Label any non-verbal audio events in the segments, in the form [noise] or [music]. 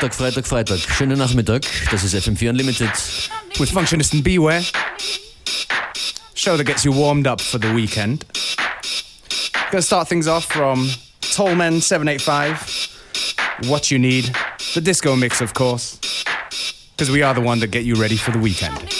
Freitag, Freitag, Freitag. Schönen Nachmittag. Das ist FM4 Unlimited. With Functionist and Beware. Show that gets you warmed up for the weekend. Gonna start things off from Tollman 785. What you need. The disco mix, of course. Because we are the one that get you ready for the weekend.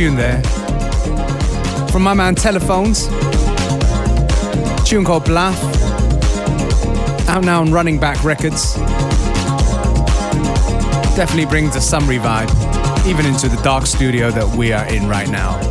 Tune there. From my man Telephones. Tune called Bluff. Out now on Running Back Records. Definitely brings a summery vibe, even into the dark studio that we are in right now.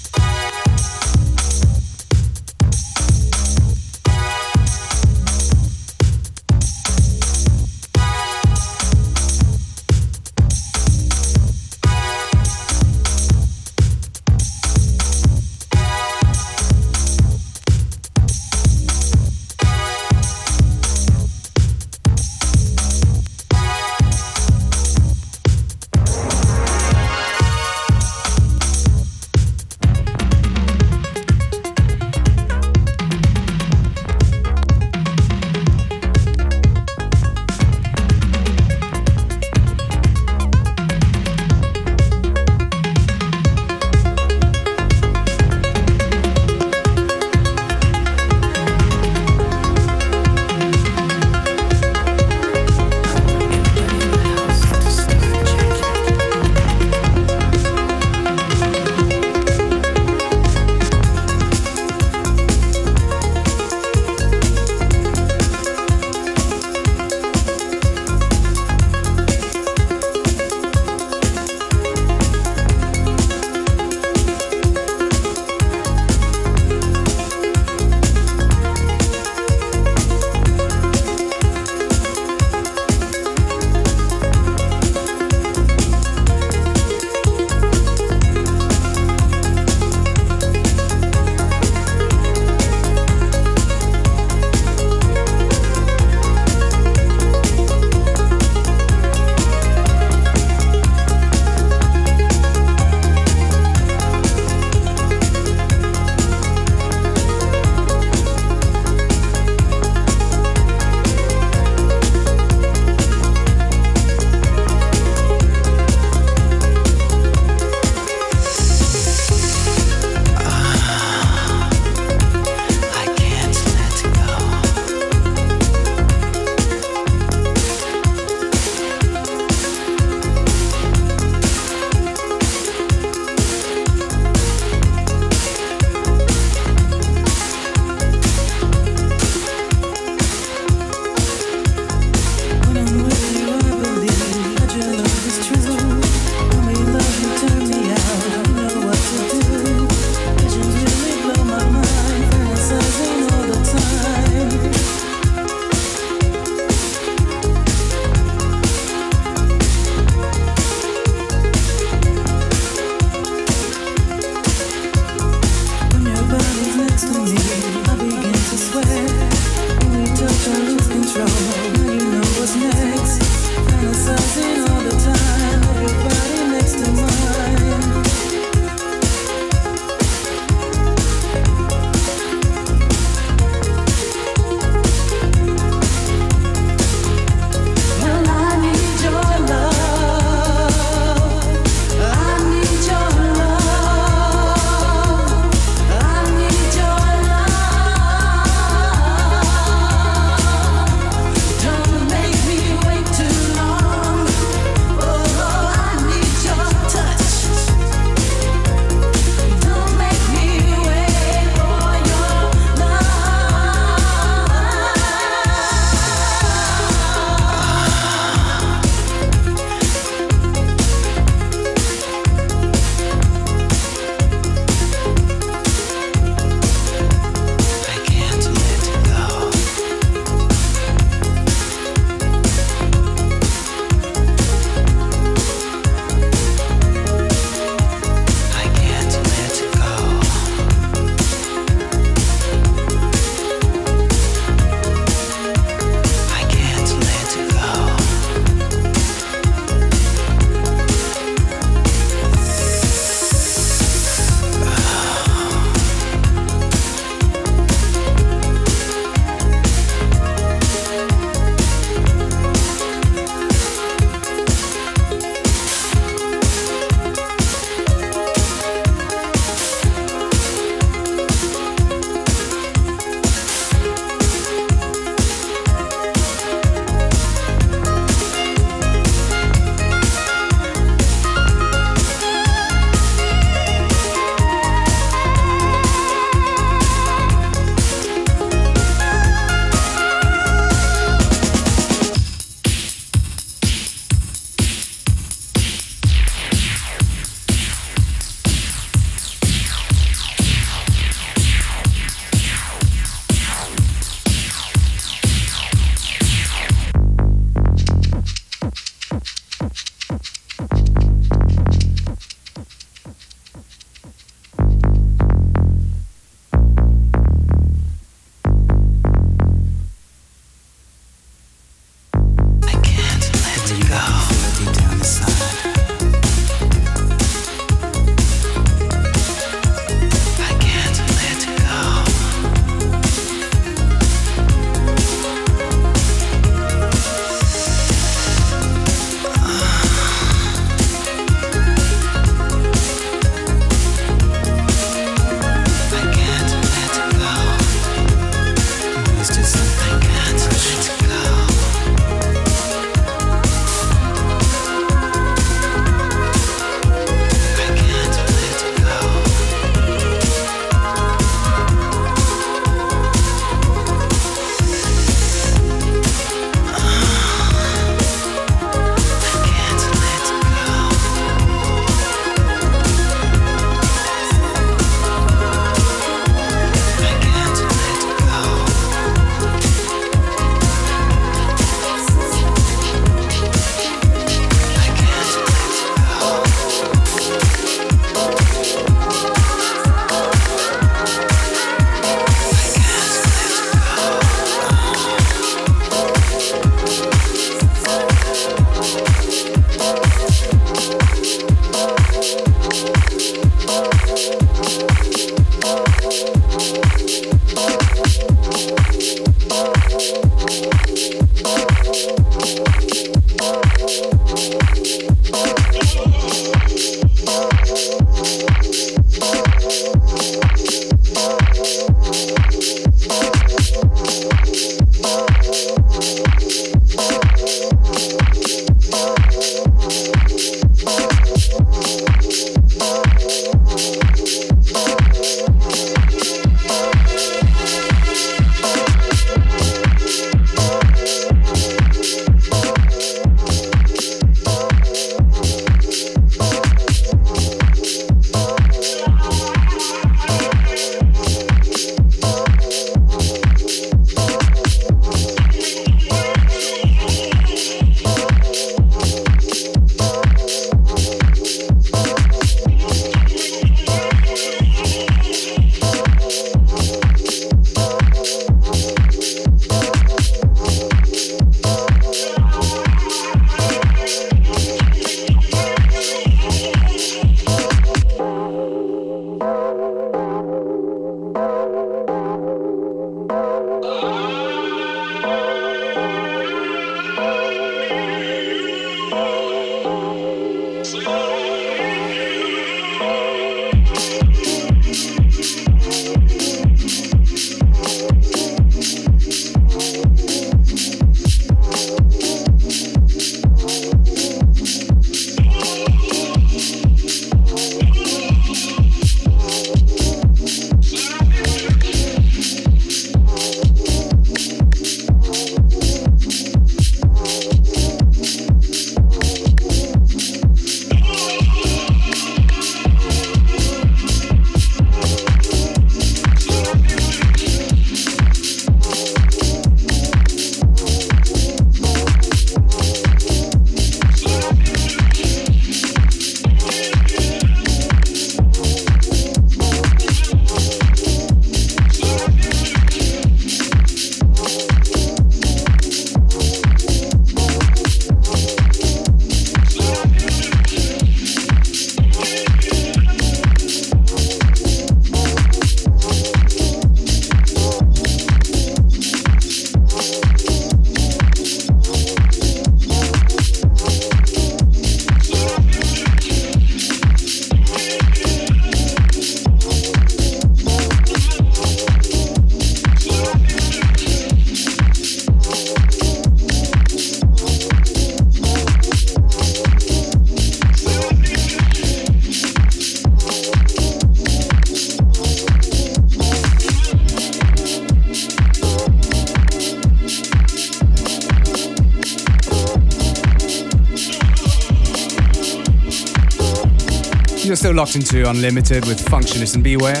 Locked into Unlimited with Functionist and Beware.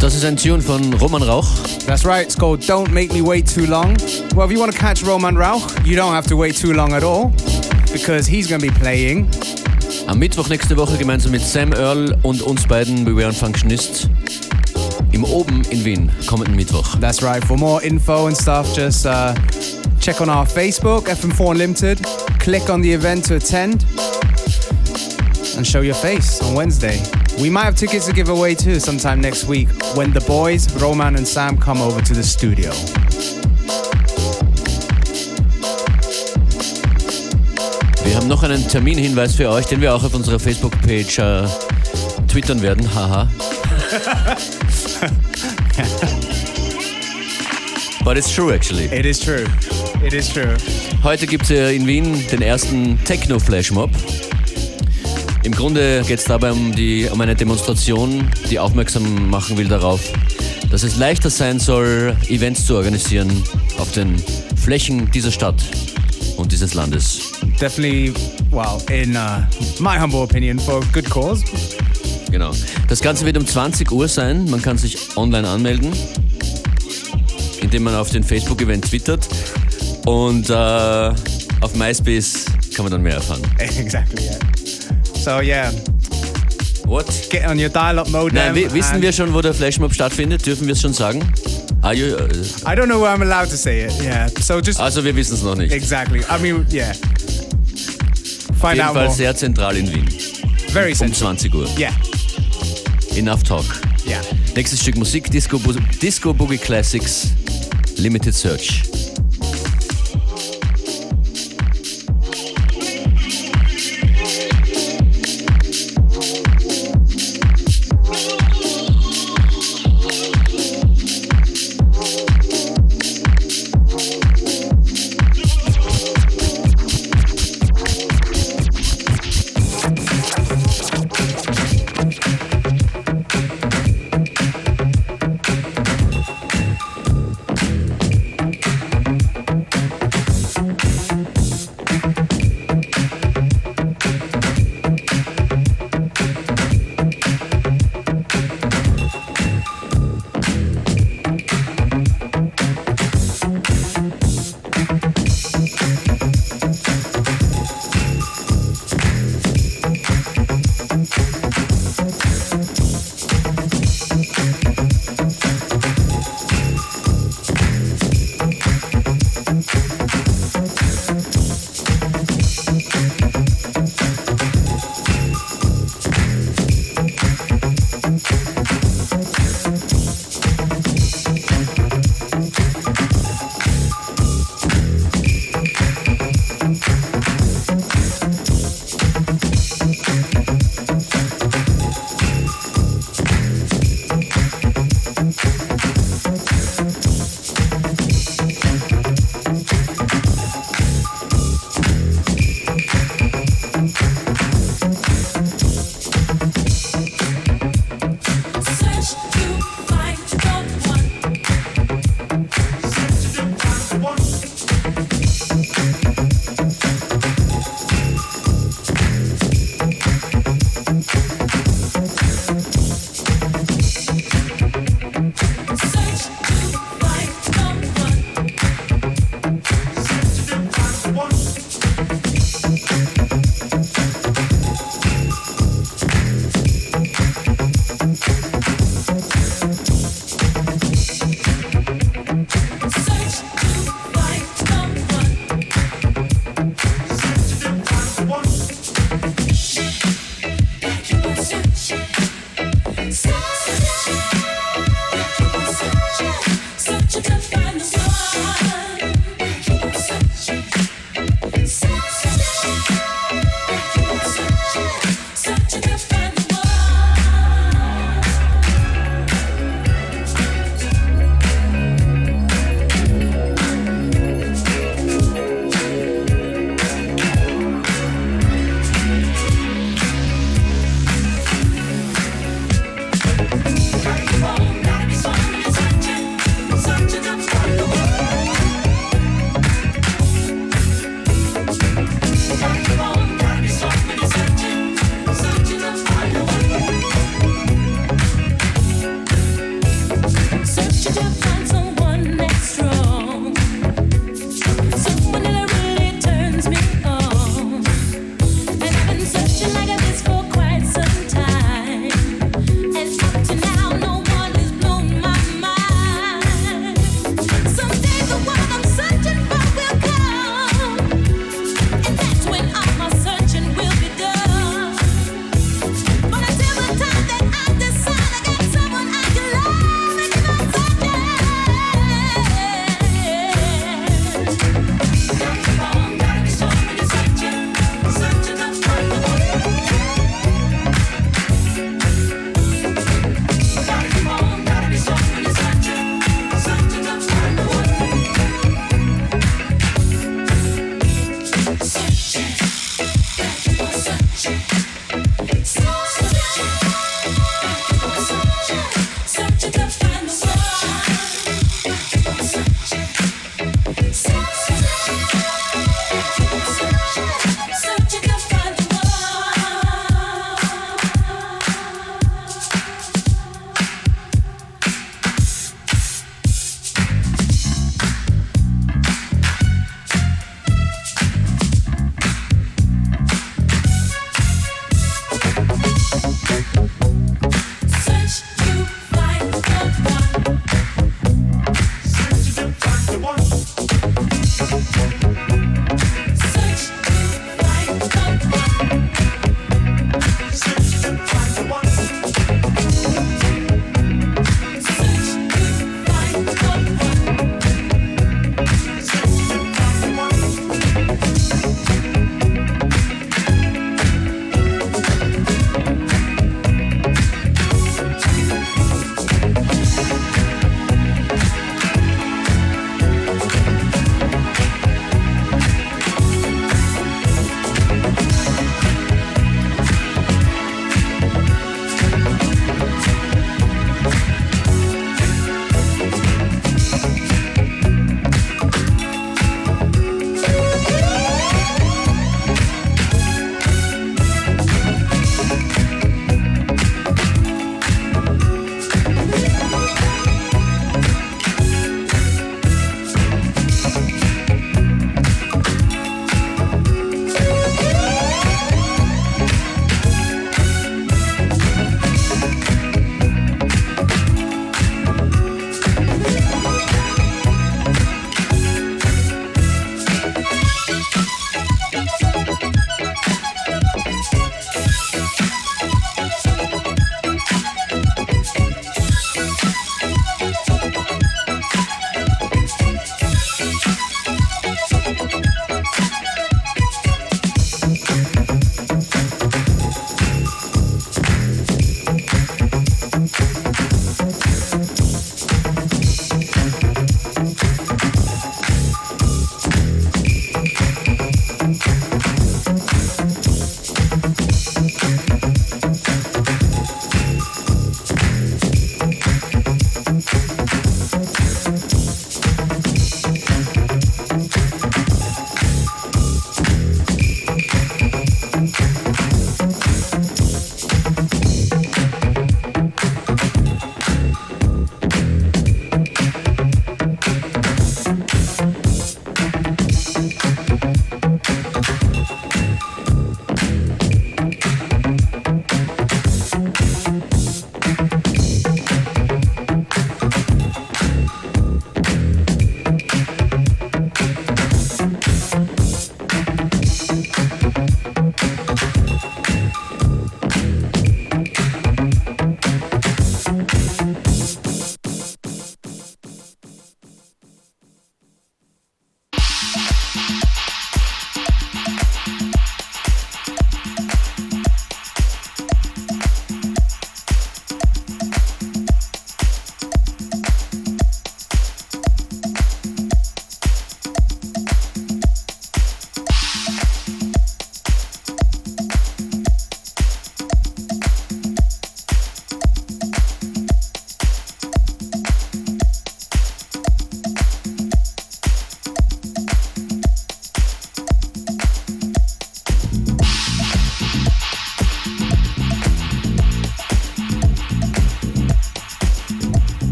Das ist ein Tune von Roman Rauch. That's right, it's called Don't Make Me Wait Too Long. Well, if you want to catch Roman Rauch, you don't have to wait too long at all because he's going to be playing Am Mittwoch nächste Woche gemeinsam mit Sam Earl und uns beiden Beware and Functionist im Oben in Wien, kommenden Mittwoch. That's right. For more info and stuff, just uh, check on our Facebook, FM4 Unlimited. Click on the event to attend and show your face on Wednesday. We might have tickets to give away too sometime next week when the boys, Roman and Sam, come over to the studio. Wir haben noch einen Terminhinweis für euch, den wir auch auf unserer Facebook-Page äh, twittern werden. Haha. [laughs] But it's true actually. It is true. It is true. Heute gibt es in Wien den ersten Techno-Flashmob. Im Grunde geht es dabei um, die, um eine Demonstration, die aufmerksam machen will darauf, dass es leichter sein soll, Events zu organisieren auf den Flächen dieser Stadt und dieses Landes. Definitely, well, in uh, my humble opinion, for a good cause. Genau. Das Ganze wird um 20 Uhr sein. Man kann sich online anmelden, indem man auf den Facebook-Event twittert. Und äh, auf MySpace kann man dann mehr erfahren. [laughs] exactly, yeah. So, yeah, What? get on your dial up mode Nein, wissen wir schon, wo der Flashmob stattfindet? Dürfen wir es schon sagen? Are you, äh, I don't know where I'm allowed to say it. Yeah. So just also wir wissen es noch nicht. exactly. I mean, yeah. Auf Find jeden out Fall more. sehr zentral in Wien. Very Um simple. 20 Uhr. Yeah. Enough Talk. Yeah. Nächstes Stück Musik, Disco, Disco Boogie Classics, Limited Search.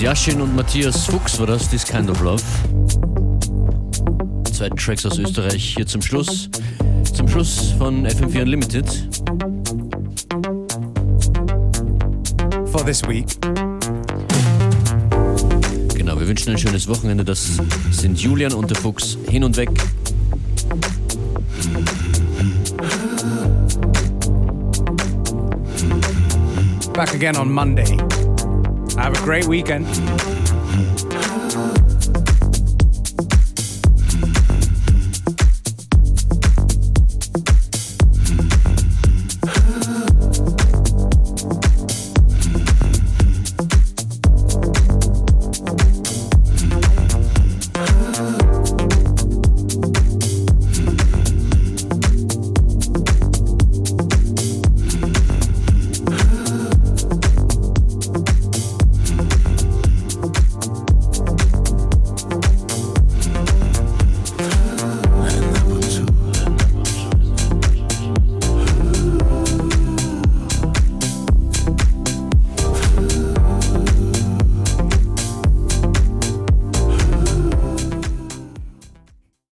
Jaschin und Matthias Fuchs war das, This Kind of Love. Zwei Tracks aus Österreich hier zum Schluss. Zum Schluss von FM4 Unlimited. For this week. Genau, wir wünschen ein schönes Wochenende. Das sind Julian und der Fuchs hin und weg. Back again on Monday. Have a great weekend.